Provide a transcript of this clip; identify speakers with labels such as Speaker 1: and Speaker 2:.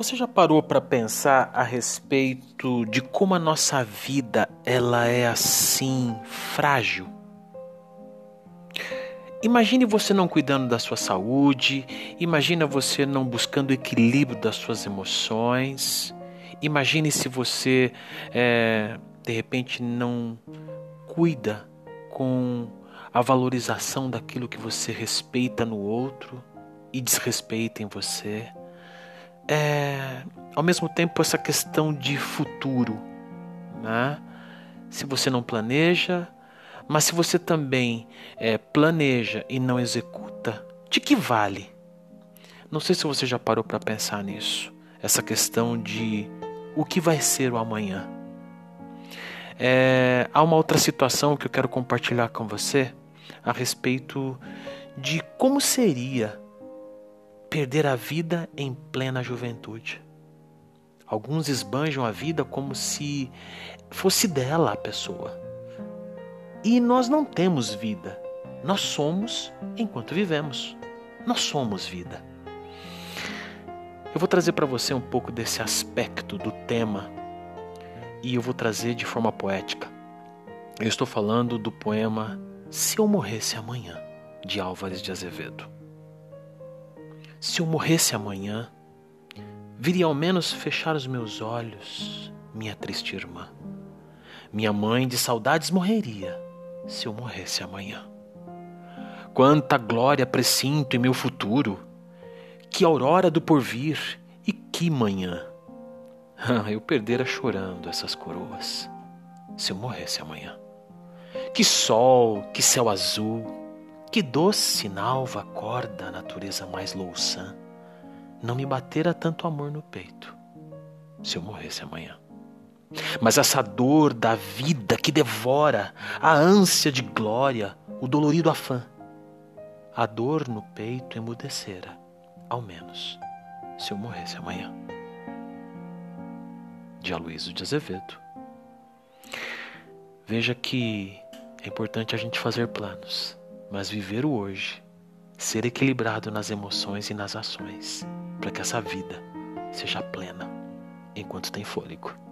Speaker 1: Você já parou para pensar a respeito de como a nossa vida ela é assim frágil? Imagine você não cuidando da sua saúde, imagine você não buscando o equilíbrio das suas emoções, imagine se você é, de repente não cuida com a valorização daquilo que você respeita no outro e desrespeita em você é, ao mesmo tempo essa questão de futuro, né? Se você não planeja, mas se você também é, planeja e não executa, de que vale? Não sei se você já parou para pensar nisso. Essa questão de o que vai ser o amanhã. É, há uma outra situação que eu quero compartilhar com você a respeito de como seria perder a vida em plena juventude. Alguns esbanjam a vida como se fosse dela a pessoa. E nós não temos vida. Nós somos enquanto vivemos. Nós somos vida. Eu vou trazer para você um pouco desse aspecto do tema e eu vou trazer de forma poética. Eu estou falando do poema Se Eu Morresse Amanhã, de Álvares de Azevedo. Se eu morresse amanhã, viria ao menos fechar os meus olhos, minha triste irmã. Minha mãe de saudades morreria se eu morresse amanhã. Quanta glória presinto em meu futuro, que aurora do porvir e que manhã. eu perdera chorando essas coroas se eu morresse amanhã. Que sol, que céu azul, que doce nalva acorda a natureza mais louçã não me batera tanto amor no peito se eu morresse amanhã. Mas essa dor da vida que devora a ânsia de glória, o dolorido afã, a dor no peito emudecera, ao menos, se eu morresse amanhã. De Aloysio de Azevedo. Veja que é importante a gente fazer planos mas viver o hoje, ser equilibrado nas emoções e nas ações, para que essa vida seja plena enquanto tem fôlego.